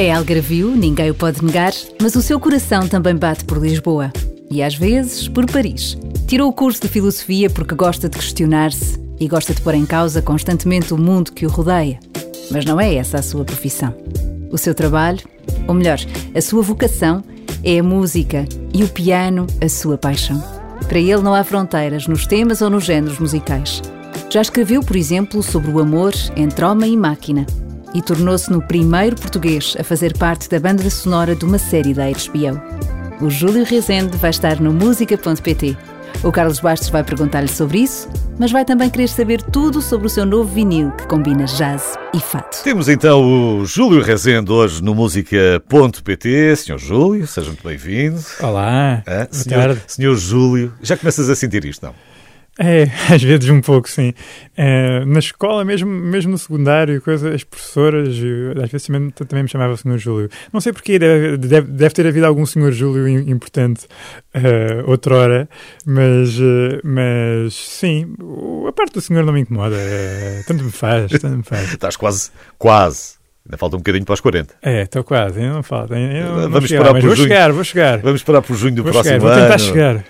É algarvio, ninguém o pode negar, mas o seu coração também bate por Lisboa. E às vezes por Paris. Tirou o curso de filosofia porque gosta de questionar-se e gosta de pôr em causa constantemente o mundo que o rodeia. Mas não é essa a sua profissão. O seu trabalho, ou melhor, a sua vocação, é a música e o piano a sua paixão. Para ele não há fronteiras nos temas ou nos géneros musicais. Já escreveu, por exemplo, sobre o amor entre homem e máquina e tornou-se no primeiro português a fazer parte da banda sonora de uma série da HBO. O Júlio Rezende vai estar no música.pt. O Carlos Bastos vai perguntar-lhe sobre isso, mas vai também querer saber tudo sobre o seu novo vinil que combina jazz e fato. Temos então o Júlio Rezende hoje no música.pt. Senhor Júlio, seja muito bem-vindo. Olá, ah, senhor, senhor Júlio, já começas a sentir isto, não? É, às vezes um pouco, sim. É, na escola, mesmo, mesmo no secundário, coisa, as professoras, às vezes também, também me chamava Senhor Júlio. Não sei porquê, deve, deve, deve ter havido algum Senhor Júlio importante uh, outrora, mas, uh, mas sim, a parte do Senhor não me incomoda. Uh, tanto me faz, tanto me faz. Estás quase, quase Ainda falta um bocadinho para os 40. É, estou quase, ainda não falta. Ainda não Vamos chegar, esperar por vou junho. chegar, vou chegar. Vamos esperar por junho do vou próximo chegar, ano. Vou tentar chegar.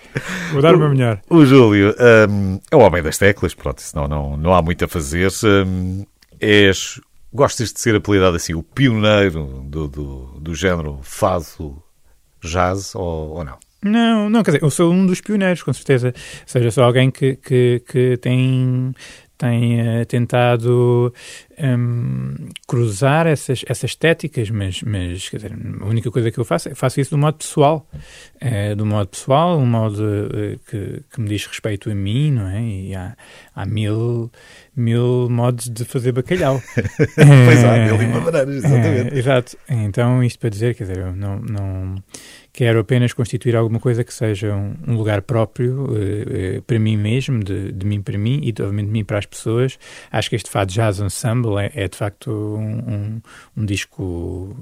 Vou dar o, o meu melhor. O Júlio um, é o homem das teclas, pronto, senão não, não há muito a fazer. Um, és, gostas de ser apelidado assim, o pioneiro do, do, do género fado jazz ou, ou não? Não, não, quer dizer, eu sou um dos pioneiros, com certeza. Ou seja, sou alguém que, que, que tem tem uh, tentado um, cruzar essas, essas estéticas, mas, mas dizer, a única coisa que eu faço é faço isso do modo pessoal, uh, do modo pessoal, um modo uh, que, que me diz respeito a mim, não é? E há, há mil, mil modos de fazer bacalhau. pois há, mil e uma maneiras, exatamente. exato. Então, isto para dizer, quer dizer, eu não, não quero apenas constituir alguma coisa que seja um, um lugar próprio uh, uh, para mim mesmo, de, de, mim para mim e, obviamente, de mim para as pessoas. Acho que este Fado Jazz Ensemble é, é de facto um, um, um, disco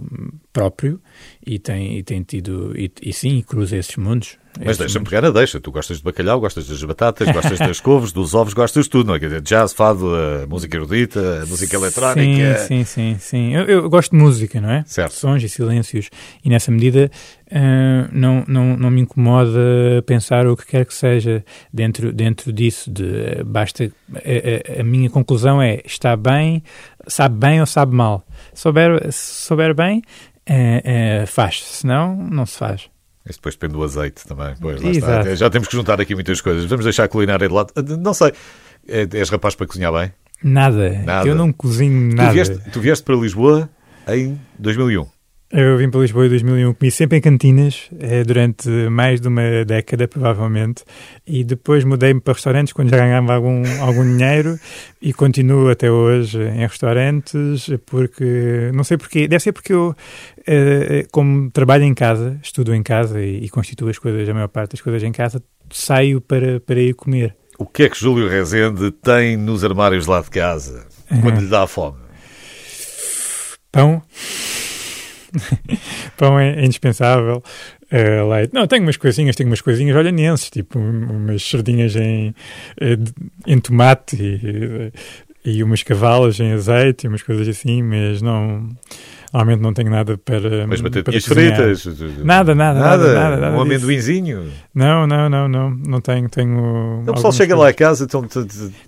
próprio e tem, e tem tido, e, e sim, cruza esses mundos. Mas deixa-me pegar a deixa. Tu gostas de bacalhau, gostas das batatas, gostas das couves, dos ovos, gostas de tudo, não é? Quer dizer, jazz, fado, música erudita, música eletrónica. Sim, sim, sim. sim. Eu, eu, gosto de música, não é? Certo. Sons e silêncios. E nessa medida uh, não, não, não me incomoda pensar o que quer que seja dentro, dentro disso. De, basta. A, a, a minha conclusão é: está bem, sabe bem ou sabe mal. Se souber, se souber bem, uh, uh, faz. Se não, não se faz. Isso depois depende do azeite também. Pois, lá está. Já temos que juntar aqui muitas coisas. Vamos deixar a culinária de lado. Não sei, é, és rapaz para cozinhar bem? Nada. nada. Eu não cozinho nada. Tu vieste, tu vieste para Lisboa em 2001. Eu vim para Lisboa em 2001, comi sempre em cantinas eh, durante mais de uma década, provavelmente, e depois mudei-me para restaurantes quando já ganhava algum, algum dinheiro e continuo até hoje em restaurantes, porque, não sei porquê, deve ser porque eu, eh, como trabalho em casa, estudo em casa e, e constituo as coisas, a maior parte das coisas em casa, saio para, para ir comer. O que é que Júlio Rezende tem nos armários lá de casa, quando lhe dá fome? Pão. Pão é, indispensável. Uh, leite. Não, tenho umas coisinhas, tenho umas coisinhas olhanenses, tipo umas sardinhas em, eh, em tomate e, e umas cavalas em azeite umas coisas assim, mas não Normalmente não tenho nada para. Mas batatinhas fritas? Nada, nada, nada. nada, nada um amendoinzinho? Não, não, não, não. Não tenho. tenho o pessoal chega lá a casa. Estão,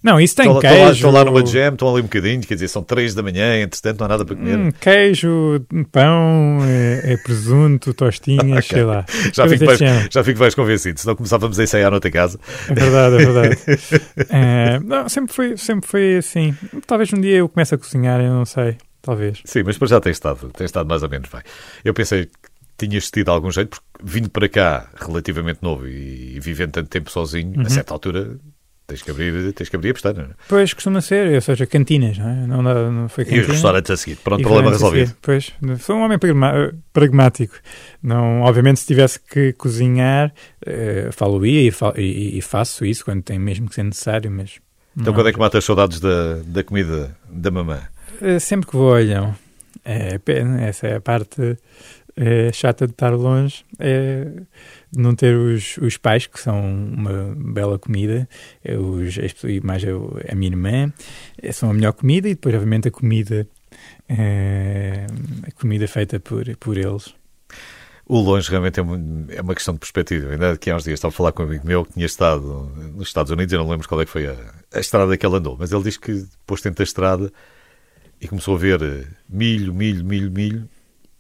não, isso tem estão, queijo. Estão lá, estão lá numa jam, estão ali um bocadinho, quer dizer, são três da manhã, entretanto não há nada para comer. Hum, queijo, pão, é, é presunto, tostinhas, sei lá. Já fico, mais, já fico mais convencido, senão começávamos a ensaiar noutra casa. É verdade, é verdade. é, não, sempre, foi, sempre foi assim. Talvez um dia eu comece a cozinhar, eu não sei talvez. Sim, mas para já tem estado, tem estado mais ou menos bem. Eu pensei que tinhas tido algum jeito, porque vindo para cá relativamente novo e, e vivendo tanto tempo sozinho, uhum. a certa altura tens que abrir, tens que abrir a pestana. Não é? Pois, costuma ser, ou seja, cantinas, não é? Não, não, não foi cantina. E os restaurantes a seguir, pronto, problema resolvido. Pois, sou um homem pragmático. Não, obviamente, se tivesse que cozinhar, uh, falo-ia e, e, e, faço isso quando tem mesmo que ser necessário, mas... Então, quando é que matas saudades da, da comida da mamã? Eh, sempre que vou olham. É pena, essa é a parte é, chata de estar longe, é de não ter os, os pais, que são uma bela comida, é os, mais a, a minha irmã, são a melhor comida, e depois, obviamente, a comida é, comida feita por, por eles. O longe realmente é uma, é uma questão de perspectiva. Ainda há uns dias estava a falar com um amigo meu que tinha estado nos Estados Unidos, eu não lembro qual é que foi a, a estrada que ele andou, mas ele diz que depois tenta a estrada e começou a ver eh, milho, milho, milho, milho,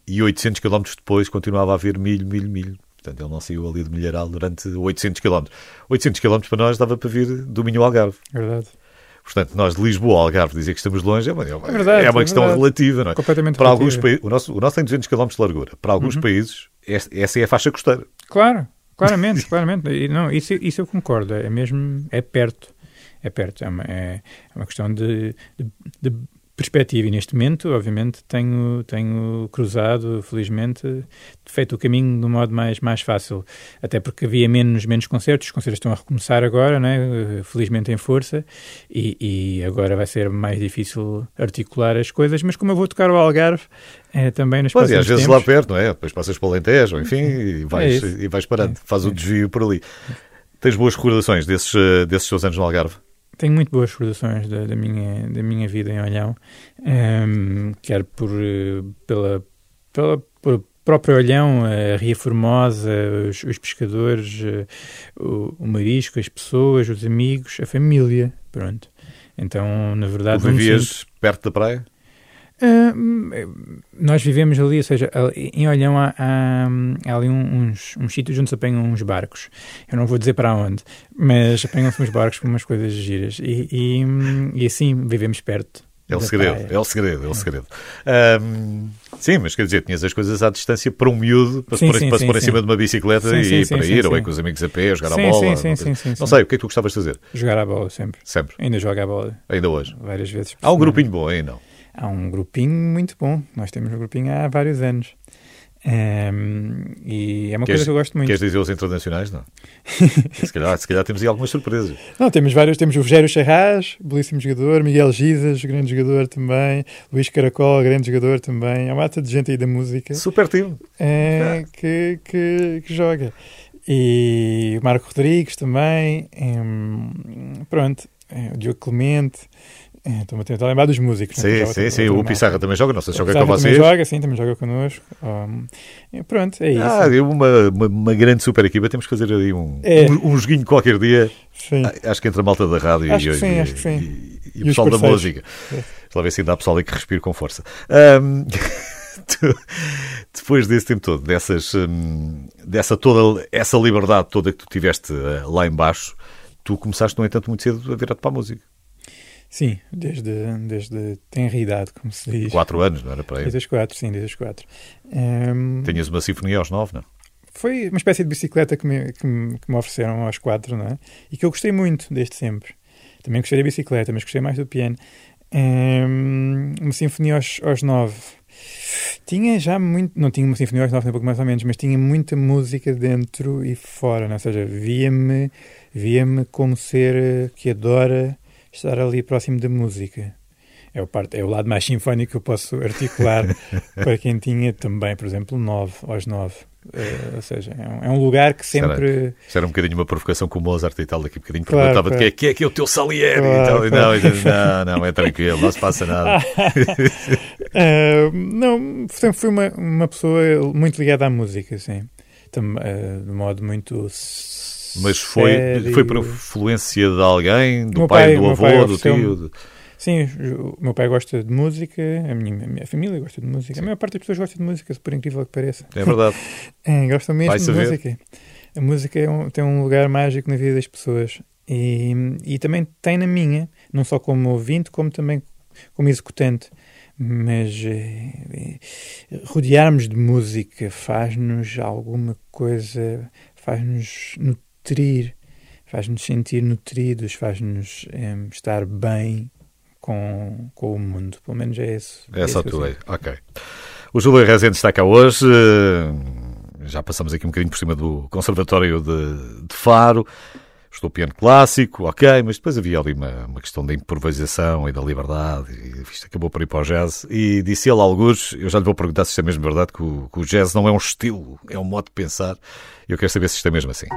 e 800 km depois continuava a ver milho, milho, milho. Portanto, ele não saiu ali de Milharal durante 800 km. 800 km para nós dava para vir do Minho ao Algarve. Verdade. Portanto, nós de Lisboa ao Algarve dizer que estamos longe é uma, é uma, É verdade, é uma é questão verdade. relativa. Não é? Completamente para alguns relativa. países, o nosso, o nosso tem 200 km de largura. Para alguns Uhum. países, es- essa é a faixa costeira. Claro, claramente, claramente. Não, isso, isso eu concordo. É mesmo, é perto. É perto. É uma, é, é uma questão de, de, de perspectiva. E neste momento, obviamente, tenho, tenho cruzado, felizmente, feito o caminho de um modo mais, mais fácil. Até porque havia menos, menos concertos. Os concertos estão a recomeçar agora, né? felizmente em força. E, e agora vai ser mais difícil articular as coisas. Mas como eu vou tocar o Algarve, é, também nos Pois, e às vezes tempos, lá perto, não é? Depois passas para o Alentejo, enfim, e vais, É e vais parando. É. Faz o desvio por ali. Tens boas recordações desses, eh, desses teus anos no Algarve? Tenho muito boas recordações da, da minha, da minha vida em Olhão, ehm, quer por, eh, pela, pela, por próprio Olhão, a Ria Formosa, os, os pescadores, eh, o, o marisco, as pessoas, os amigos, a família, pronto. Então, na Tu verdade, me vivias sinto- perto da praia? Ah, hum, nós vivemos ali, ou seja, ali- em Olhão há, há, há ali um- uns, uns sítios onde se apanham uns barcos. Eu não vou dizer para onde, mas apanham-se uns barcos com umas coisas giras. E, e, e assim vivemos perto. É o segredo, praia. é o segredo, é o segredo. Ahm, sim, mas quer dizer, tinhas as coisas à distância para um miúdo, para se Sim, pôr, sim, para se sim, pôr em cima de uma bicicleta e para ir, ou ir com os amigos a pé, jogar Sim, a bola. sim, sim, sim, sim, Não sei, o que é que tu gostavas de fazer? Jogar a bola sempre. Sempre, Ainda jogo a bola ainda hoje. várias vezes. Há um grupinho bom aí, não? Há um grupinho muito bom. Nós temos um grupinho há vários anos. Ehm, e é uma Queres- coisa que eu gosto muito. Queres dizer os internacionais? Não. se, calhar, se calhar temos aí algumas surpresas. Não, temos vários. Temos o Rogério Charras, belíssimo jogador. Miguel Gizas, grande jogador também. Luís Caracol, grande jogador também. Há uma mata de gente aí da música Super time. eh, que, que, que joga. E o Marco Rodrigues também. em, pronto. eh, o Diogo Clemente. Eh, Estou-me a tentar lembrar dos músicos. né, Sim, sim, sim. O. Pissarra também joga, não sei se joga com também vocês. joga, sim, também joga connosco. Pronto, é isso. Ah, uma, uma, grande super equipa. Temos que fazer aí um, É. um, joguinho qualquer dia. Sim. Ah, Acho que entre a malta da rádio Acho e, sim, acho que sim. e- o pessoal da música. Lá ver se ainda há pessoal aí que respira com força. Depois desse tempo todo, dessas, hum, dessa toda essa liberdade toda que tu tiveste ah, lá embaixo, tu começaste, no entanto, muito cedo a virar-te para a música. Sim, desde, desde tenra idade, como se diz. Quatro anos, não era para aí? Desde os quatro, sim, desde os quatro. Um, Tinhas uma sinfonia aos nove, não? foi uma espécie de bicicleta que me, que, me, que me ofereceram aos quatro, não é? E que eu gostei muito desde sempre. Também gostei da bicicleta, mas gostei mais do piano. Um, uma sinfonia aos, aos nove. Tinha já muito. Não tinha uma sinfonia aos nove, nem pouco mais ou menos, mas tinha muita música dentro e fora, não é? Ou seja, via-me via-me como ser que adora estar ali próximo da música. É o, parte, é o lado mais sinfónico que eu posso articular para quem tinha também, por exemplo, nove aos nove. Eh, ou seja, é um, é um lugar que sempre. Isso era um bocadinho uma provocação com o Mozart e tal, daqui a bocadinho Claro, perguntava-te claro. quem é que é que é o teu Salieri Claro, e tal. E claro. Não, não, não, é tranquilo, não se passa nada. Ah, não, sempre fui uma, uma pessoa muito ligada à música, sim. Tam, ah, de modo muito. Mas foi, sério. foi por influência de alguém, do pai, pai- do avô, pai do tio? de- Sim, o meu pai gosta de música, a minha, a minha família gosta de música, a maior parte das pessoas gosta de música, por incrível que pareça. É verdade. É, gostam mesmo de música. A música é um- tem um lugar mágico na vida das pessoas e, e também tem na minha, não só como ouvinte, como também como executante. Mas eh, eh, rodearmos de música faz-nos alguma coisa, faz-nos nutrir, faz-nos sentir nutridos, faz-nos estar bem com, com o mundo. Pelo menos é isso. É só isso que tu eu aí. Ok. O Júlio Rezende está cá hoje. Já passamos aqui um bocadinho por cima do Conservatório de, de Faro. Estou piano clássico, ok, mas depois havia ali uma, uma questão da improvisação e da liberdade, e isto acabou por ir para o jazz. E disse ele, alguns, eu já lhe vou perguntar se isto é mesmo verdade, que o, que o jazz não é um estilo, é um modo de pensar. Eu quero saber se isto é mesmo assim.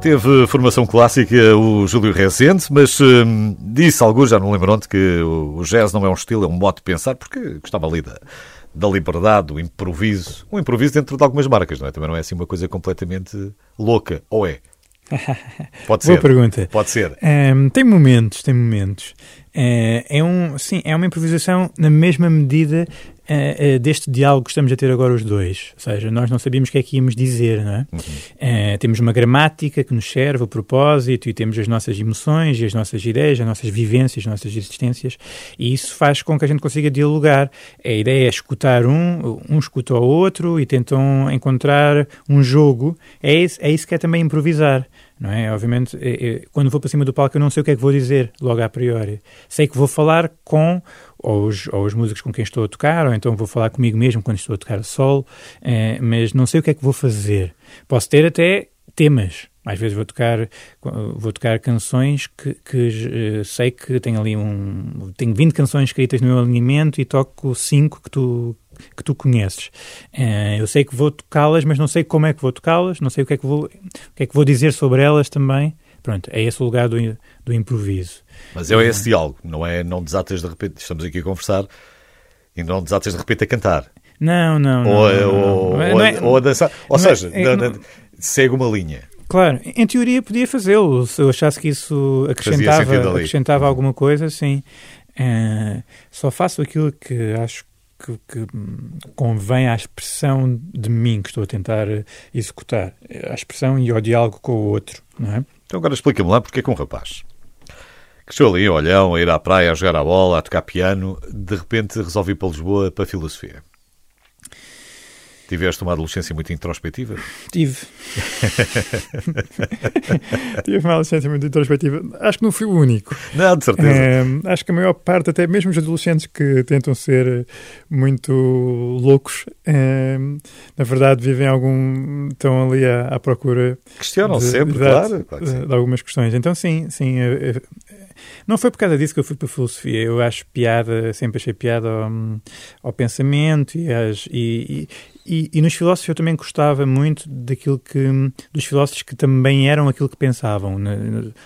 Teve formação clássica o Júlio Rezende, mas hum, disse alguns, já não lembram onde, que o, jazz não é um estilo, é um modo de pensar, porque gostava ali da, da liberdade, do improviso. Um improviso dentro de algumas marcas, não é? Também não é assim uma coisa completamente louca, ou é? Pode ser. Boa pergunta. Pode ser. Ehm, tem momentos, tem momentos. Eh, é um, sim, é uma improvisação na mesma medida eh, eh, deste diálogo que estamos a ter agora os dois. Ou seja, nós não sabíamos o que é que íamos dizer, não é? Eh, temos uma gramática que nos serve, o propósito, e temos as nossas emoções e as nossas ideias, as nossas vivências, as nossas existências, e isso faz com que a gente consiga dialogar. A ideia é escutar um, um escuta ao outro e tentam encontrar um jogo. É isso, é isso que é também improvisar. Não é? Obviamente, é- é- quando vou para cima do palco, eu não sei o que é que vou dizer logo a priori. Sei que vou falar com ou os, ou os músicos com quem estou a tocar, ou então vou falar comigo mesmo quando estou a tocar solo, eh, mas não sei o que é que vou fazer. Posso ter até temas. Às vezes vou tocar, vou tocar canções que, que eh, sei que tenho ali um. Tenho 20 canções escritas no meu alinhamento e toco 5 que tu, que tu conheces. Eh, eu sei que vou tocá-las, mas não sei como é que vou tocá-las, não sei o que é que vou, o que é que vou dizer sobre elas também. Pronto, é esse o lugar do, do improviso. Mas é esse diálogo, não é? Não desatas de repente, estamos aqui a conversar e não desatas de repente a cantar. Não, não, não. ou, a- não, não. ou- Não é- ou não é- ou a dançar. Ou é- seja, é- segue uma linha. Claro, em teoria podia fazê-lo, se eu achasse que isso acrescentava, acrescentava alguma coisa, sim. Eh, só faço aquilo que acho que, que, hum, convém à expressão de mim que estou a tentar eh, executar. À expressão e ao diálogo com o outro, não é? Então agora explica-me lá porque é que um rapaz que estou ali em Olhão, a ir à praia, a jogar a bola, a tocar piano, de repente resolve ir para Lisboa para a filosofia. Tiveste uma adolescência muito introspectiva? Tive. Tive uma adolescência muito introspectiva. Acho que não fui o único. Não, de certeza. É, acho que a maior parte, até mesmo os adolescentes que tentam ser muito loucos, é, na verdade vivem algum. estão ali à, à procura Questionam de- sempre, exato, claro. claro de algumas questões. Então, sim, sim. eh, não foi por causa disso que eu fui para a filosofia. Eu acho piada, sempre achei piada ao, ao pensamento e, às- e, e, e nos filósofos eu também gostava muito daquilo que. dos filósofos que também eram aquilo que pensavam,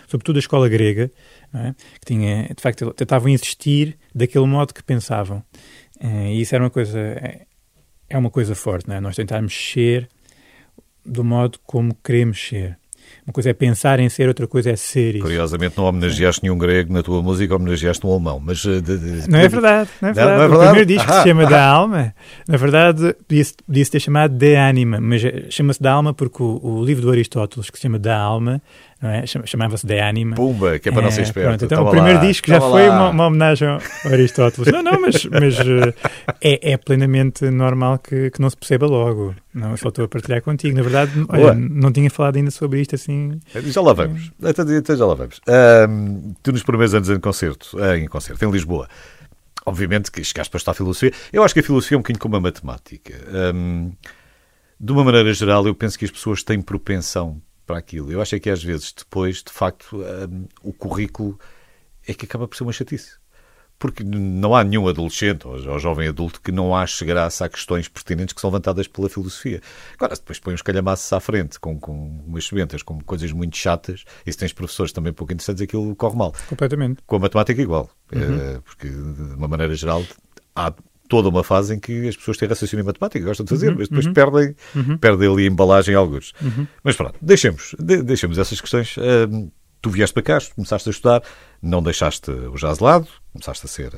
sobretudo a escola grega, é? que tinha, de facto, tentavam existir daquele modo que pensavam. Eh, E isso era uma coisa. É, é uma coisa forte, não é? Nós tentarmos ser do modo como queremos ser. Uma coisa é pensar em ser, outra coisa é ser isso. Curiosamente não homenageaste nenhum grego na tua música, homenageaste um alemão. Mas, eh, de- de- Não é verdade, não é Não, verdade. não é O verdade? primeiro disco Ah. se chama Da Alma, na verdade, podia-se ter chamado De Anima, mas eh, chama-se Da Alma porque o, o livro do Aristóteles, que se chama Da Alma, não é? Chama- chamava-se De Anima. Pumba, que é para não ser É, esperto. pronto, então Toma o primeiro lá, disco já toma foi lá. uma, uma homenagem ao Aristóteles. Não, não, mas, mas eh, é, é plenamente normal que, que não se perceba logo. Não, só estou a partilhar contigo. Na verdade, olha, não tinha falado ainda sobre isto assim. Já lá vamos. Então, então já lá vamos. Ahm, tu nos primeiros anos em concerto, eh, em concerto, em Lisboa, obviamente que chegaste para estudar filosofia. Eu acho que a filosofia é um bocadinho como a matemática. Ahm, de uma maneira geral, eu penso que as pessoas têm propensão para aquilo. Eu acho é que às vezes depois, de facto, ahm, o currículo é que acaba por ser uma chatice. Porque não há nenhum adolescente ou, ou jovem adulto que não ache graça a questões pertinentes que são levantadas pela filosofia. Agora, se depois põe uns calhamaços à frente com, com umas sementas, com coisas muito chatas, e se tens professores também pouco interessantes, aquilo corre mal. Completamente. Com a matemática, igual. Eh, porque, de uma maneira geral, há toda uma fase em que as pessoas têm raciocínio matemático, gostam de fazer, mas depois perdem, perdem ali a embalagem alguns. Mas pronto, deixemos, de- deixemos essas questões. Ahm, tu vieste para cá, começaste a estudar, não deixaste o jazz de lado, começaste a ser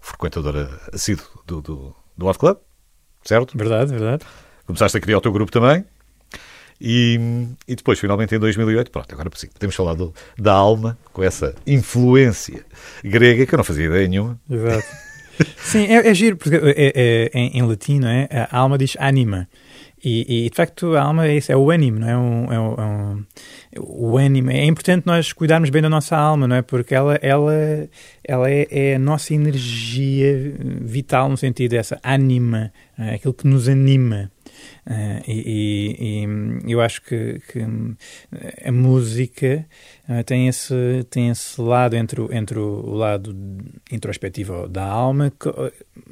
frequentadora assíduo do, do, do Hot Club, certo? Verdade, verdade. Começaste a criar o teu grupo também. E, e depois, finalmente, em 2008, pronto, agora sim, podemos falar do, da alma, com essa influência grega que eu não fazia ideia nenhuma. Exato. Sim, é, é giro, porque é, é, em, em latim, não é? A alma diz anima. E, e, de facto a alma é isso, é o ânimo, não é? Um, é, um, é um, o ânimo. É importante nós cuidarmos bem da nossa alma, não é? Porque ela, ela, ela é, é a nossa energia vital no sentido dessa ânima, é aquilo que nos anima. Uh, e, e, eu acho que, que a música uh, tem, esse, tem esse lado entre, o, entre o lado introspectivo da alma que,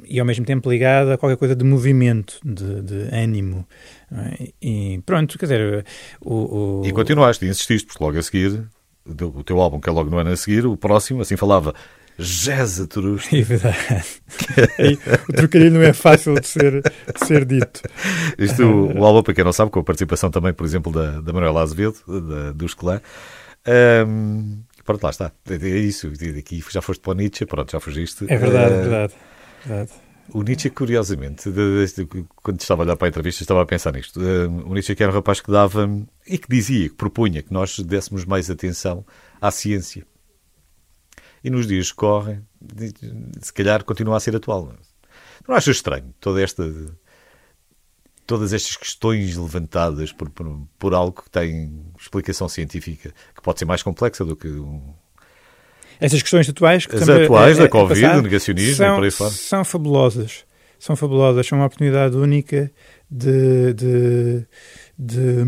e ao mesmo tempo ligado a qualquer coisa de movimento, de, de ânimo. Uh, e pronto, quer dizer. O, o... E continuaste, insististe, porque logo a seguir, o teu álbum, que é logo no ano a seguir, o próximo, assim falava Jazz Trust. É verdade. o trocadilho não é fácil de ser, de ser dito. Isto, o álbum, para quem não sabe, com a participação também, por exemplo, da, da Manuela Azevedo, da, dos Clã. Um, pronto, lá está. É, é isso. Aqui já foste para o Nietzsche, pronto, já fugiste. É verdade, uh, verdade, verdade. O Nietzsche, curiosamente, quando estava a olhar para a entrevista, estava a pensar nisto. O Nietzsche que era um rapaz que dava e que dizia, que propunha que nós dessemos mais atenção à ciência e nos dias que correm, se calhar continua a ser atual. Não achas estranho toda esta, todas estas questões levantadas por, por, por, algo que tem explicação científica, que pode ser mais complexa do que um... Essas questões atuais... Que As atuais, é, da Covid, do negacionismo são, e por aí fora. São fabulosas. São fabulosas. São uma oportunidade única de, de, de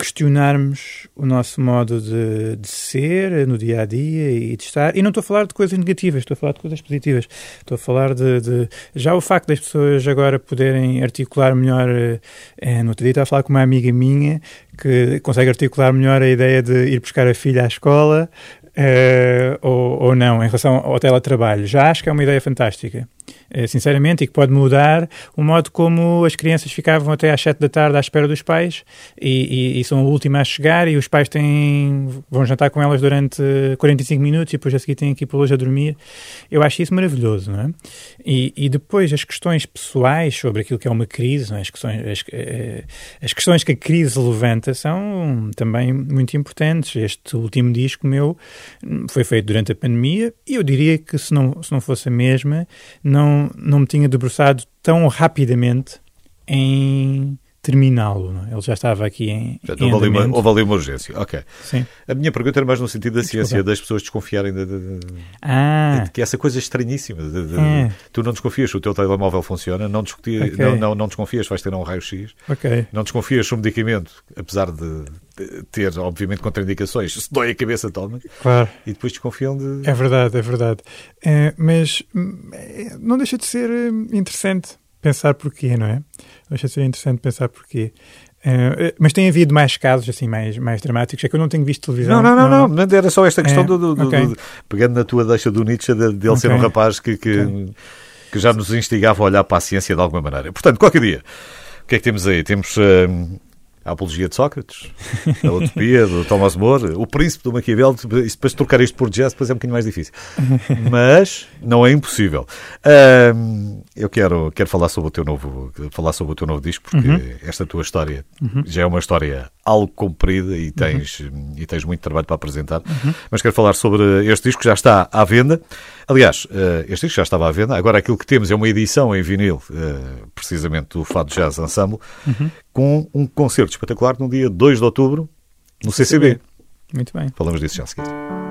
questionarmos o nosso modo de, de, ser no dia a dia e de estar. E não estou a falar de coisas negativas, estou a falar de coisas positivas. Estou a falar de. de já o facto das pessoas agora poderem articular melhor. É, no outro dia estava a falar com uma amiga minha que consegue articular melhor a ideia de ir buscar a filha à escola. É, ou, ou não, em relação ao teletrabalho. Já acho que é uma ideia fantástica. Eh, sinceramente, e que pode mudar o modo como as crianças ficavam até às 7 da tarde à espera dos pais e, e, e são a última a chegar e os pais têm, vão jantar com elas durante 45 minutos e depois a seguir têm que ir para hoje a dormir. Eu acho isso maravilhoso, não é? E, e depois as questões pessoais sobre aquilo que é uma crise, é? as, questões, as, eh, as questões que a crise levanta são também muito importantes. Este último disco meu foi feito durante a pandemia e eu diria que se não, se não fosse a mesma, não não, me tinha debruçado tão rapidamente em terminá-lo. É? Ele já estava aqui em. Portanto, houve, ali uma, houve ali uma urgência. Ok. Sim. A minha pergunta era mais no sentido da ciência, das pessoas desconfiarem de, de, de, ah. de que essa coisa estranhíssima. É. Tu não desconfias se o teu telemóvel funciona, não, okay. não, não, não desconfias vais ter um raio-x, okay. não desconfias se um medicamento, apesar de ter, obviamente, contraindicações, se dói a cabeça, toma. Claro. E depois desconfiam de. É verdade, é verdade. É, mas hum, é, não deixa de ser hum, interessante pensar porquê, não é? Deixa de ser interessante pensar porquê. Uh, mas tem havido mais casos assim mais, mais dramáticos. É que eu não tenho visto televisão. Não, não, não, não. não. Era só esta questão é, do, do, okay. do, Pegando na tua deixa do Nietzsche, de, de okay. ser um rapaz que, que, okay. que, já nos instigava a olhar para a ciência de alguma maneira. Portanto, qualquer dia, o que é que temos aí? Temos. Uh, a Apologia de Sócrates, a Utopia do Thomas More, o Príncipe do Maquiavel, e depois trocar isto por jazz depois é um bocadinho mais difícil. Mas não é impossível. Um, eu quero, quero falar sobre o teu novo falar sobre o teu novo disco, porque uhum. esta tua história uhum. já é uma história algo comprida e tens, uhum. e tens muito trabalho para apresentar. Uhum. Mas quero falar sobre este disco que já está à venda. Aliás, eh, este disco já estava à venda. Agora aquilo que temos é uma edição em vinil, eh, precisamente do Fado Jazz Ensemble, uhum. com um concerto espetacular no dia 2 de outubro no CCB. CCB. Muito bem. Falamos disso já a seguir.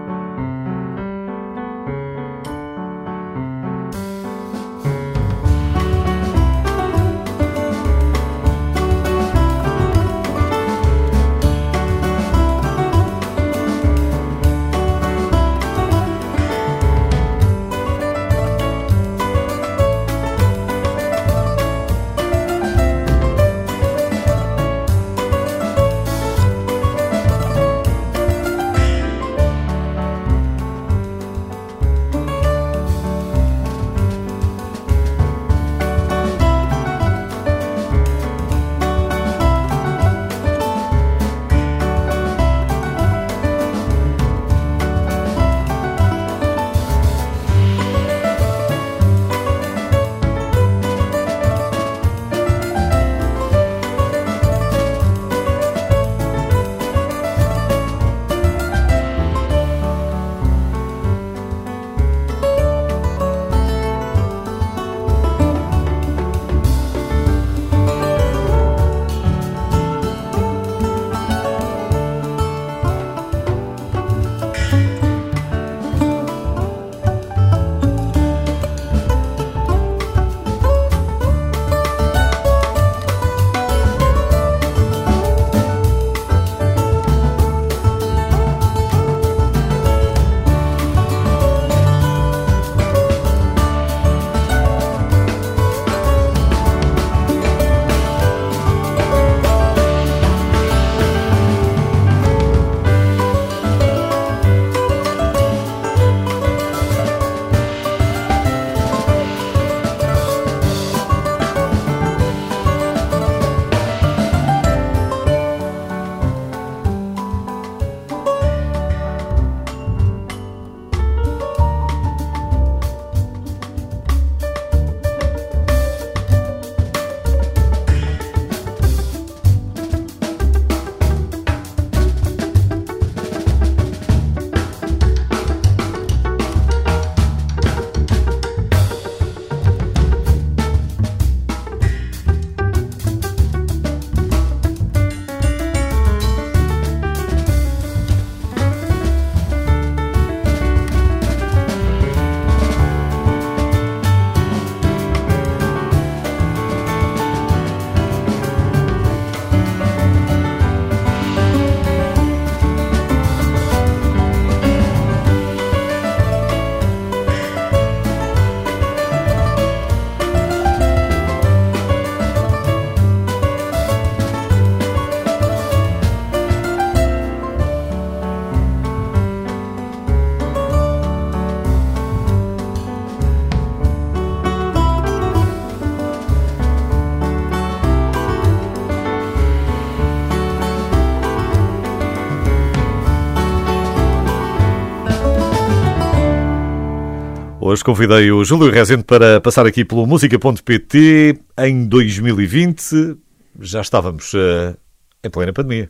Hoje convidei o Júlio Rezende para passar aqui pelo música.pt em 2020. Já estávamos uh, em plena pandemia.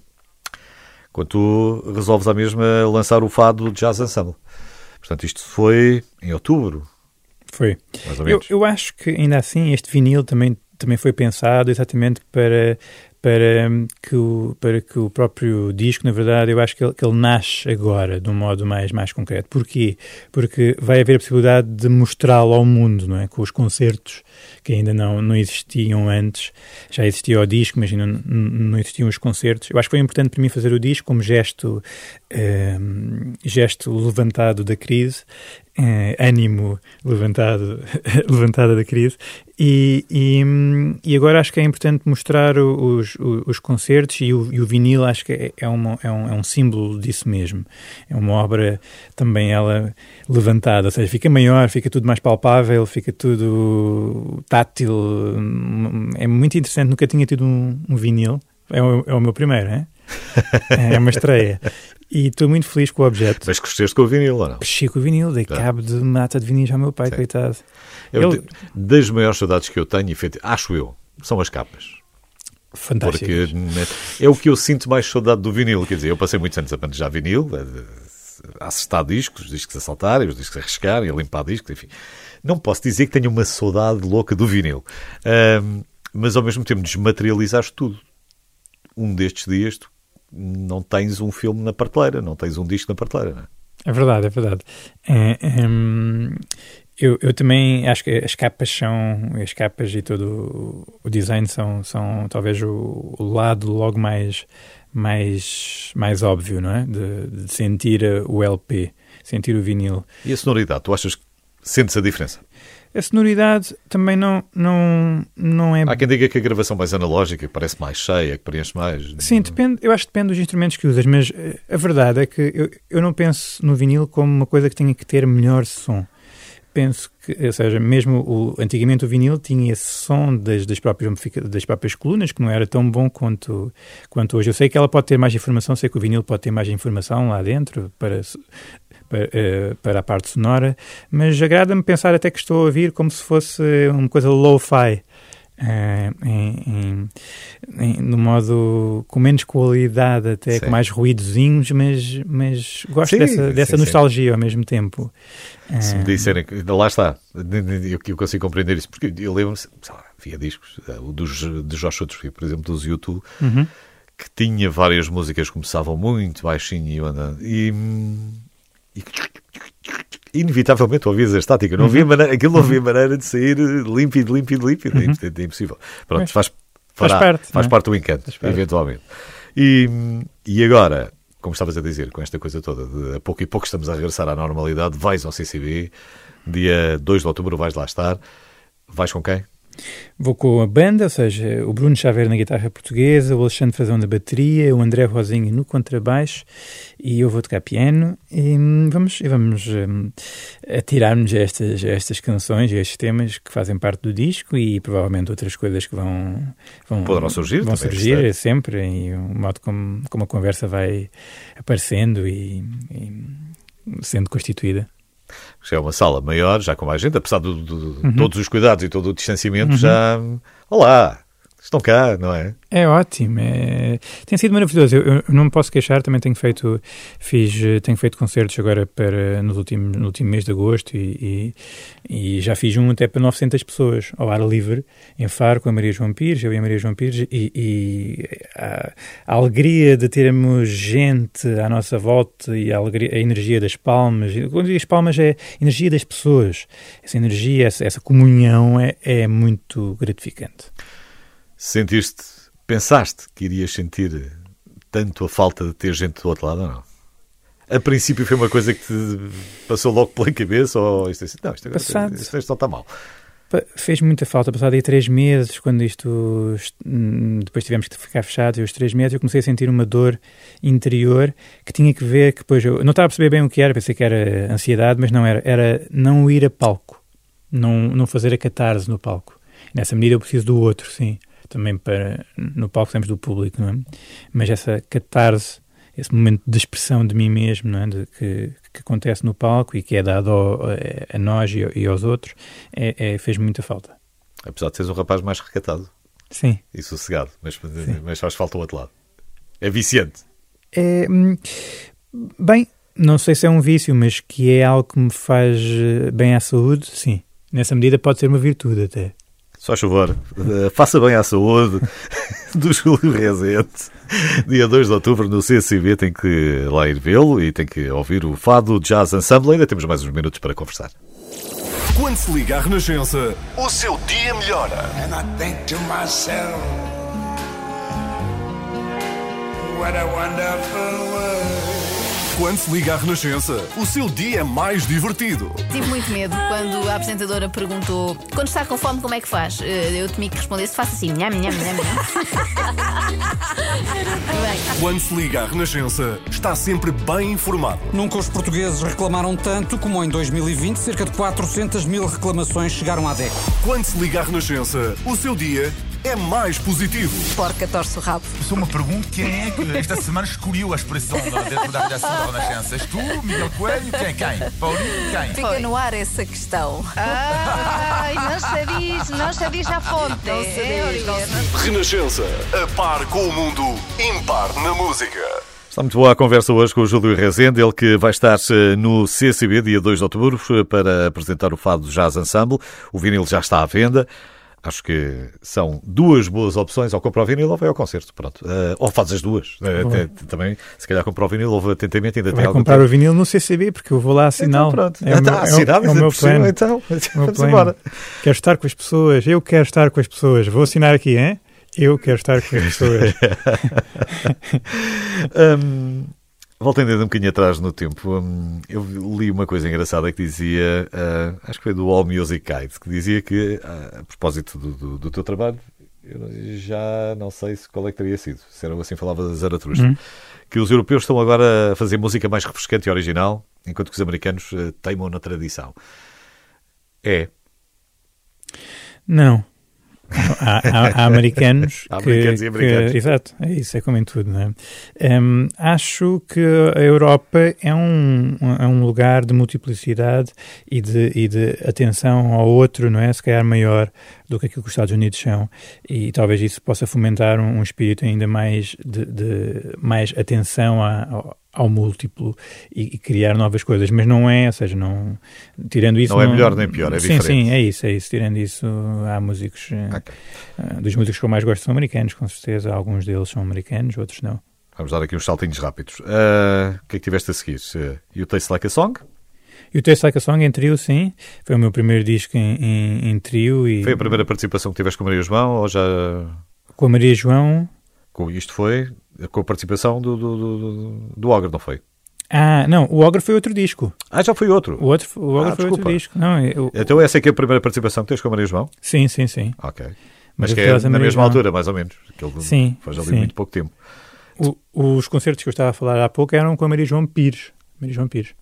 Quando tu resolves à mesma lançar o fado Jazz Ensemble. Portanto, isto foi em outubro. Foi. Mais ou Eu, menos. eu acho que ainda assim este vinil também, também foi pensado exatamente para, para, que o, para que o próprio disco, na verdade, eu acho que ele, que ele nasce agora de um modo mais, mais concreto. Porquê? Porque vai haver a possibilidade de mostrá-lo ao mundo, não é? Com os concertos que ainda não, não existiam antes. Já existia o disco, mas ainda não, não existiam os concertos. Eu acho que foi importante para mim fazer o disco como gesto, hum, gesto levantado da crise, eh, ânimo levantado, levantado da crise. E, e, e agora acho que é importante mostrar os, os, os concertos e o, e o vinil acho que é, é, uma, é, um, é um símbolo disso mesmo. É uma obra também ela levantada, ou seja, fica maior, fica tudo mais palpável, fica tudo tátil. É muito interessante, nunca tinha tido um, um vinil. É o, é o meu primeiro, é? É uma estreia. E estou muito feliz com o objeto. Mas cresceste com o vinil, ou não? Chico vinil, dei Tá. cabo de mata de vinis ao meu pai, Sim. coitado. Eu, Ele- Das maiores saudades que eu tenho, acho eu, são as capas. Fantástico. Porque né, é o que eu sinto mais saudade do vinil. Quer dizer, eu passei muitos anos a manejar vinil, a, acertar discos, os discos a saltarem, os discos a riscarem, a limpar discos, enfim. Não posso dizer que tenho uma saudade louca do vinil. Ahm, mas ao mesmo tempo desmaterializaste tudo. Um destes dias tu não tens um filme na prateleira, não tens um disco na prateleira, não é? É verdade, é verdade. É, eu, eu também acho que as capas são, as capas e todo o- design são, são talvez o, o lado logo mais, mais, mais óbvio, não é? De, de sentir o LP, sentir o vinil. E a sonoridade, tu achas que sentes a diferença? A sonoridade também não, não, não é Há quem diga que a gravação mais analógica parece mais cheia, que preenche mais. Sim, depende, eu acho que depende dos instrumentos que usas, mas eh, a verdade é que eu, eu não penso no vinil como uma coisa que tenha que ter melhor som. Penso que, ou seja, mesmo o, antigamente o vinil tinha esse som das, das, próprias, das próprias colunas, que não era tão bom quanto, quanto hoje. Eu sei que ela pode ter mais informação, sei que o vinil pode ter mais informação lá dentro para, para, eh, para a parte sonora, mas agrada-me pensar até que estou a ouvir como se fosse uma coisa lo-fi. eh, em, em, em- no modo com menos qualidade, até Sim. com mais ruidozinhos, mas, mas gosto Sim, dessa, dessa sim, nostalgia ao mesmo tempo. Se me Eh, disserem que lá está, eu, eu consigo compreender isso, porque eu lembro-me, sei lá, via discos, o dos, de Joshua Tree, por exemplo, dos YouTube, uhum. que tinha várias músicas que começavam muito baixinho e andando, e, hum, e inevitavelmente ouvias a estática, não havia maneira, aquilo não havia maneira de sair límpido, límpido, límpido, é imp- é impossível. Pronto, Mas faz, faz fará- parte, faz é? parte do encanto, Faz eventualmente. E, e agora, como estavas a dizer, com esta coisa toda, de a pouco e pouco estamos a regressar à normalidade, vais ao CCB, dia 2 de outubro vais lá estar, vais com quem? Vou com a banda, ou seja, o Bruno Xavier na guitarra portuguesa, o Alexandre Frazão na bateria, o André Rosinha no contrabaixo e eu vou tocar piano e hum, vamos, e vamos hum, atirar-nos a estas, a estas canções e a estes temas que fazem parte do disco e provavelmente outras coisas que vão, vão, Poderão surgir vão surgir certo. sempre e o modo como, como a conversa vai aparecendo e, e sendo constituída. Já é uma sala maior, já com mais gente, apesar de, Uhum. todos os cuidados e todo o distanciamento, já. Olá! Estão cá, não é? É ótimo, é... tem sido maravilhoso. Eu, eu não me posso queixar, também tenho feito, fiz, tenho feito concertos agora para, nos últimos, no último mês de agosto e, e, e já fiz um até para 900 pessoas ao ar livre, em Faro, com a Maria João Pires, eu e a Maria João Pires, e, e a, a alegria de termos gente à nossa volta e a, alegria, a energia das palmas. Quando digo as palmas é a energia das pessoas. Essa energia, essa, essa comunhão é, é muito gratificante. Sentiste, pensaste que irias sentir tanto a falta de ter gente do outro lado ou não? A princípio foi uma coisa que te passou logo pela cabeça ou isto é assim, não, isto, agora- Passado. isto, isto não está mal. Fez muita falta, passado aí três meses, quando isto, hum, depois tivemos que ficar fechados, e os três meses eu comecei a sentir uma dor interior que tinha que ver, que depois eu não estava a perceber bem o que era, pensei que era ansiedade, mas não era, era não ir a palco, não, não fazer a catarse no palco. Nessa medida eu preciso do outro, sim, também para, no palco temos do público, não é? Mas essa catarse, esse momento de expressão de mim mesmo, não é? de, que, que acontece no palco e que é dado ao, a, nós e, e, aos outros, é, é, fez muita falta. Apesar de seres um rapaz mais recatado. Sim. E sossegado, mas, Sim. mas faz falta o outro lado. É viciante. É, hum, bem, não sei se é um vício, mas que é algo que me faz eh, bem à saúde, sim. Nessa medida pode ser uma virtude até. Só favor, uh, faça bem à saúde do Júlio Rezende. Dia 2 de outubro no CCB tem que lá ir vê-lo e tem que ouvir o Fado Jazz Ensemble. Ainda temos mais uns minutos para conversar. Quando se liga à Renascença, o seu dia melhora. And I think to myself, what a wonderful world. Quando se liga à Renascença, o seu dia é mais divertido. Tive muito medo quando a apresentadora perguntou: quando está com fome, como é que faz? Eh, eu temi que respondesse: faça assim, nham, nham, nham, Quando se liga à Renascença, está sempre bem informado. Nunca os portugueses reclamaram tanto como em 2020, cerca de 400 mil reclamações chegaram à DECO. Quando se liga à Renascença, o seu dia é mais positivo. Porca torce o rabo. Só uma pergunta: quem é que esta semana escolheu a expressão dentro da redação da Renascença? És tu, Miguel Coelho? Quem? Quem? Paulinho? Quem? Fica no ar essa questão. Ai, não se diz, não se diz a fonte. Não se diz, não se diz. Renascença, a par com o mundo, impar na música. Está muito boa a conversa hoje com o Júlio Rezende, ele que vai estar eh, no CCB, dia 2 de outubro, eh, para apresentar o Fado Jazz Ensemble. O vinil já está à venda. Acho que são duas boas opções, ou comprar o vinil ou vai ao concerto, pronto. Uh, ou faz as duas. Uh, também, se calhar comprar o vinil, ouve atentamente, ainda vai tem comprar o vinil no CCB, porque eu vou lá assinar. Então, pronto. É assinado, é o, é o meu plano. Então, vamos embora. Quero estar com as pessoas, eu quero estar com as pessoas. Vou assinar aqui, hein? Eu quero estar com as pessoas. um, Voltando ainda um bocadinho atrás no tempo, hum, eu li uma coisa engraçada que dizia, uh, acho que foi do All Music Guide, que dizia que, uh, a propósito do, do, do, teu trabalho, eu já não sei se qual é que teria sido, se era assim falava Zaratustra, uhum. que os europeus estão agora a fazer música mais refrescante e original, enquanto que os americanos uh, teimam na tradição. É? Não. Há, há, há americanos, há americanos que, e americanos. Que, exato, é isso, é como em tudo. Não é? Um, acho que a Europa é um, é um lugar de multiplicidade e de, e de atenção ao outro, não é? Se calhar maior do que aquilo que os Estados Unidos são. E talvez isso possa fomentar um, um espírito ainda mais de, de mais atenção a, ao múltiplo e, e, criar novas coisas, mas não é, ou seja, não tirando isso não, é não melhor nem pior, é sim, diferente. Sim, é isso, é isso. Tirando isso, há músicos eh, okay. uh, dos músicos que eu mais gosto são americanos, com certeza. Alguns deles são americanos, outros não. Vamos dar aqui uns saltinhos rápidos. Uh, o que é que tiveste a seguir? Uh, you Taste Like a Song? You Taste Like a Song em trio, sim. Foi o meu primeiro disco em, em, em trio. E... Foi a primeira participação que tiveste com a Maria João ou já... Com a Maria João... Com, isto foi com a participação do, do, do, do Ogre, não foi? Ah, não, o Ogre foi outro disco. Ah, já foi outro? O, outro, o Ogre ah, foi desculpa. outro disco. Não, eu... Então essa é que é a primeira participação que tens com a Maria João? Sim, sim, sim. Ok. Mas que é na mesma João. altura, mais ou menos. Sim, faz ali sim. muito pouco tempo. O, os concertos que eu estava a falar há pouco eram com a Maria João Pires. Maria João Pires.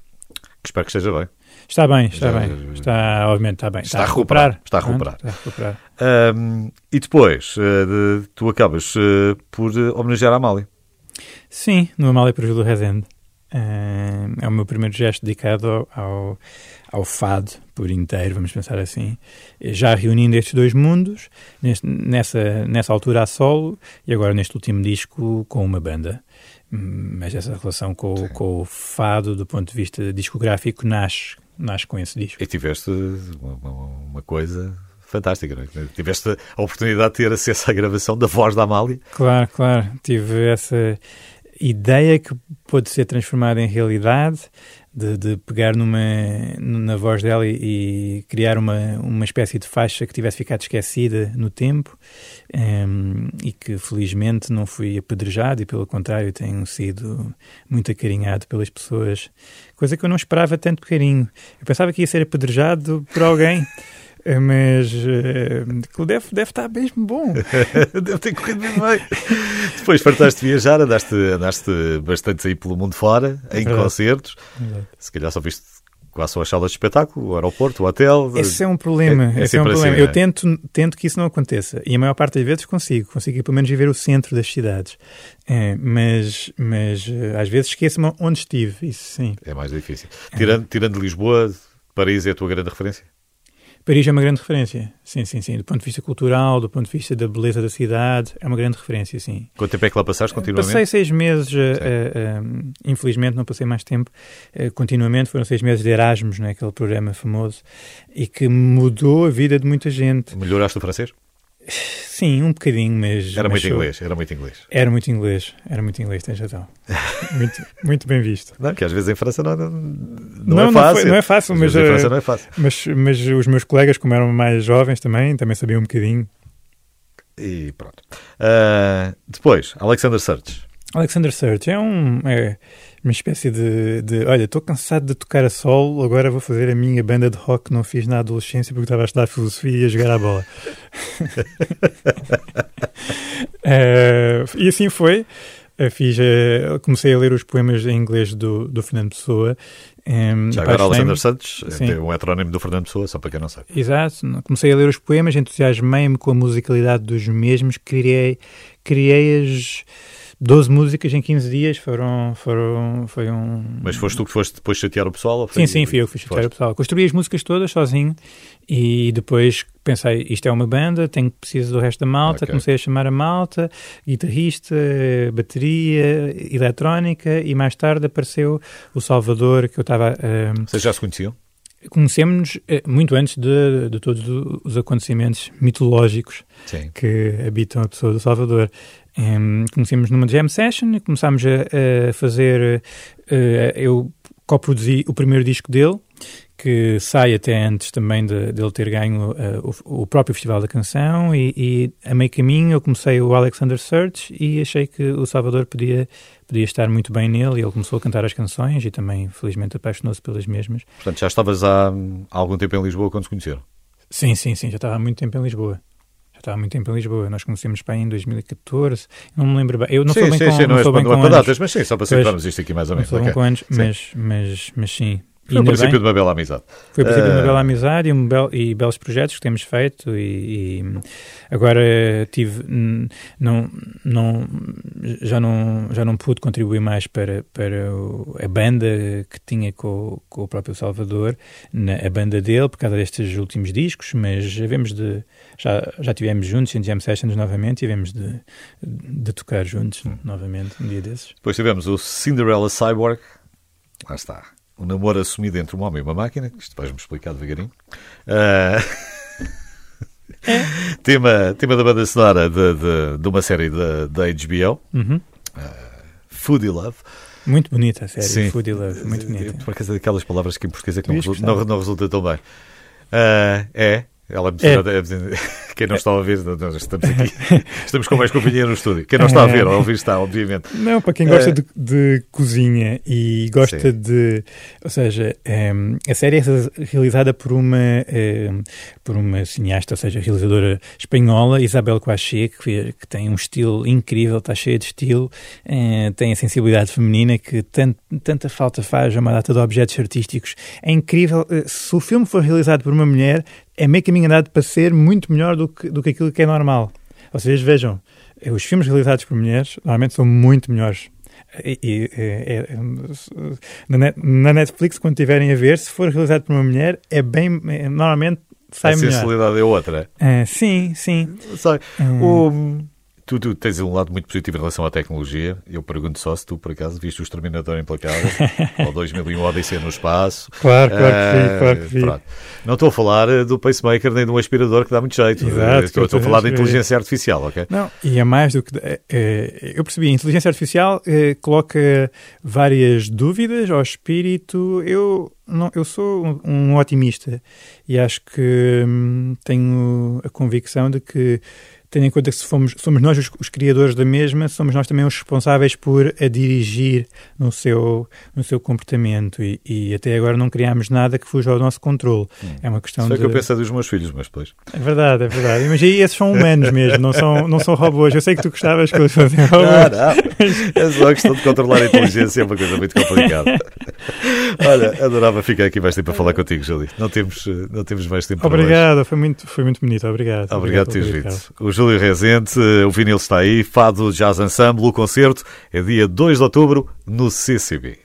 Que espero que esteja bem. Está bem, está já, bem. Está, obviamente, está bem. Está, está a recuperar. Está a recuperar. Está a recuperar. Um, e depois, uh, de, tu acabas uh, por uh, homenagear a Amália. Sim, no Amália para Júlio Rezende. Uh, é o meu primeiro gesto dedicado ao, ao fado por inteiro, vamos pensar assim. Já reunindo estes dois mundos, neste, nessa, nessa altura a solo e agora neste último disco com uma banda. Mas essa relação com, com o fado, do ponto de vista discográfico, nasce, nasce com esse disco. E tiveste uma, uma coisa fantástica, não é? Tiveste a oportunidade de ter acesso à gravação da voz da Amália. Claro, claro. Tive essa ideia que pode ser transformada em realidade, de, de pegar numa, na voz dela e, e, criar uma, uma espécie de faixa que tivesse ficado esquecida no tempo um, ehm, e que felizmente não fui apedrejado e pelo contrário tenho sido muito acarinhado pelas pessoas, coisa que eu não esperava tanto carinho. Eu pensava que ia ser apedrejado por alguém. mas uh, deve, deve estar mesmo bom. deve ter corrido mesmo bem. Depois fartaste de viajar, andaste, andaste bastante aí pelo mundo fora, em Verdade. concertos. Verdade. Se calhar só viste quais são as salas de espetáculo, o aeroporto, o hotel. Esse é um problema. É- é esse é um problema. assim, eu é? tento, tento que isso não aconteça. E a maior parte das vezes consigo. Consigo pelo menos viver o centro das cidades. É, mas, mas eh, às vezes esqueço-me onde estive. Isso sim. É mais difícil. Tirando, tirando Lisboa, Paris é a tua grande referência? Paris é uma grande referência. Sim, sim, sim. Do ponto de vista cultural, do ponto de vista da beleza da cidade, é uma grande referência, sim. Quanto tempo é que lá passaste continuamente? Passei seis meses, eh, eh, infelizmente não passei mais tempo, eh, continuamente, foram seis meses de Erasmus, né, aquele programa famoso, e que mudou a vida de muita gente. Melhoraste o francês? Sim, um bocadinho, mas... Era mas muito sou- inglês, era muito inglês. Era muito inglês, era muito inglês, tens razão. muito, muito bem visto. Não, que às vezes em França não, não, Não, é não fácil. foi- não é fácil, Às mas, em eh, França não é fácil. Mas, mas os meus colegas, como eram mais jovens também, também sabiam um bocadinho. E pronto. Ah, depois, Alexander Search. Alexander Search é, um, é uma espécie de, de olha, estou cansado de tocar a solo, agora vou fazer a minha banda de rock que não fiz na adolescência porque estava a estudar filosofia e a jogar a bola. Eh, e assim foi. Eh, fiz, eh, comecei a ler os poemas em inglês do, do Fernando Pessoa. em, Já agora. Alexander Santos, Sim. é um heterónimo do Fernando Pessoa, só para quem não sabe. Exato. Comecei a ler os poemas, entusiasmei-me com a musicalidade dos mesmos, criei, criei as 12 músicas em 15 dias, foram, foram, foi um... Mas foste tu que foste depois chatear o pessoal? Sim, sim, fui eu que fiz chatear o Foste. pessoal. Construí as músicas todas sozinho e depois pensei, isto é uma banda, tenho preciso do resto da malta, Ok. comecei a chamar a malta, guitarrista, bateria, eletrónica e mais tarde apareceu o Salvador, que eu estava... ah, Vocês já se conheciam? Conhecemos-nos eh, muito antes de, de todos os acontecimentos mitológicos Sim. que habitam a pessoa do Salvador. Em, conhecemos numa jam session e começámos a, a fazer. eh, eu coproduzi o primeiro disco dele, que sai até antes também de, dele ter ganho eh, o, o próprio Festival da Canção. E, e a meio caminho eu comecei o Alexander Search e achei que o Salvador podia, podia estar muito bem nele. E ele começou a cantar as canções e também, felizmente, apaixonou-se pelas mesmas. Portanto, já estavas há, há algum tempo em Lisboa quando se conheceram? Sim, sim, sim, já estava há muito tempo em Lisboa. Já estava há muito tempo em Lisboa. Nós conhecemos para aí em 2014. Não me lembro bem. Eu não sim, sou bem sim, com, sim, não, não é sou bem não é com anos. datas, mas sim, só para situarmos isto aqui mais ou Não menos. sou bem ok. com anos, Sim. mas, mas, mas sim. Foi o princípio bem. de uma bela amizade. Foi o princípio de uma Eh, bela amizade e, um bel, e belos projetos que temos feito e, e agora tive não não já não já não pude contribuir mais para para a banda que tinha com, o- com o próprio Salvador na, a banda dele por causa destes últimos discos mas havemos de já já tivemos juntos em jam sessions novamente e havemos de, de tocar juntos novamente um dia desses Depois tivemos o Cinderella Cyborg. Lá está. O namoro assumido entre um homem e uma máquina. Isto vais-me explicar devagarinho. Ah, tema, tema da banda sonora de, de, de uma série da HBO. Uhum. Foodie Love. muito bonita a série Sim. Foodie Love muito bonita Por acaso é daquelas palavras que em português é que não, não, não resulta tão bem. Ah, é. Ela é é- Quem não está a ouvir, nós estamos aqui. Estamos com mais companhia no estúdio. Quem não está a ver, a ouvir está, obviamente. Não, para quem gosta Eh, de, de cozinha e gosta Sim. de. Ou seja, em, a série é realizada por uma, em, por uma cineasta, ou seja, realizadora espanhola, Isabel Coachê, que, que tem um estilo incrível, está cheia de estilo, eh, tem a sensibilidade feminina que tant, tanta falta faz a uma data de objetos artísticos. É incrível. eh, Se o filme for realizado por uma mulher, é meio caminho andado para ser muito melhor do que, do que aquilo que é normal. Vocês vejam, eh, os filmes realizados por mulheres normalmente são muito melhores. E, e, é- é- na Net- na Netflix, quando tiverem a ver, se for realizado por uma mulher, é bem. é- normalmente sai a melhor. sensibilidade é outra. Ah, sim, sim. Hum. O- tu, tu tens um lado muito positivo em relação à tecnologia. Eu pergunto só se tu, por acaso, viste o Exterminador Implacável ou 2001 Odisseia no Espaço. Claro, claro que vi, Ah, claro que vi. pronto. Não estou a falar eh, do pacemaker nem de um aspirador que dá muito jeito. Exato, Eh, estou, estou a falar eu inteligência artificial, ok? Não, e é mais do que. eh, eh, eu percebi, a inteligência artificial eh, coloca várias dúvidas ao espírito. Eu, não, eu sou um, um otimista e acho que hum, tenho a convicção de que tendo em conta que se fomos, somos nós os, os criadores da mesma, somos nós também os responsáveis por a dirigir no seu, no seu comportamento e, e até agora não criámos nada que fuja ao nosso controle. É uma questão Isso de... que eu pensei dos meus filhos, mas depois. É verdade, é verdade. Mas aí esses são humanos mesmo, não são, não são robôs. Eu sei que tu gostavas que eles fossem Não, robôs. não. É só a questão de controlar a inteligência, é uma coisa muito complicada. Olha, adorava ficar aqui mais tempo a falar contigo, Júlio. Não temos, não temos mais tempo para. Obrigado, foi muito, foi muito bonito. Obrigado. Obrigado por pelo teres vindo. Júlio Rezende, o vinil está aí, Fado Jazz Ensemble, o concerto é dia 2 de outubro no CCB.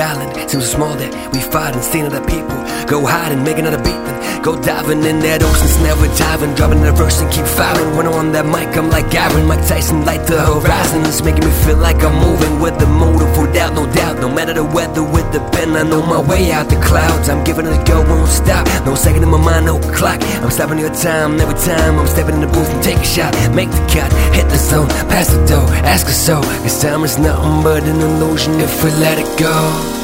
Island, seems so small that we fight and seeing other people go hide and make another beat. Go diving in that ocean's never diving, dropping the verse and keep firing. When I'm on that mic, I'm like Aaron, Mike Tyson, light the horizon. It's making me feel like I'm moving with the motive, without no doubt. No matter the weather, with the pen, I know my way out the clouds. I'm giving it a go, won't stop. No second in my mind, no clock. I'm stopping your time every time. I'm stepping in the booth and take a shot. Make the cut, hit the zone, pass the dough, ask us so. Cause time is nothing but an illusion if we let it go.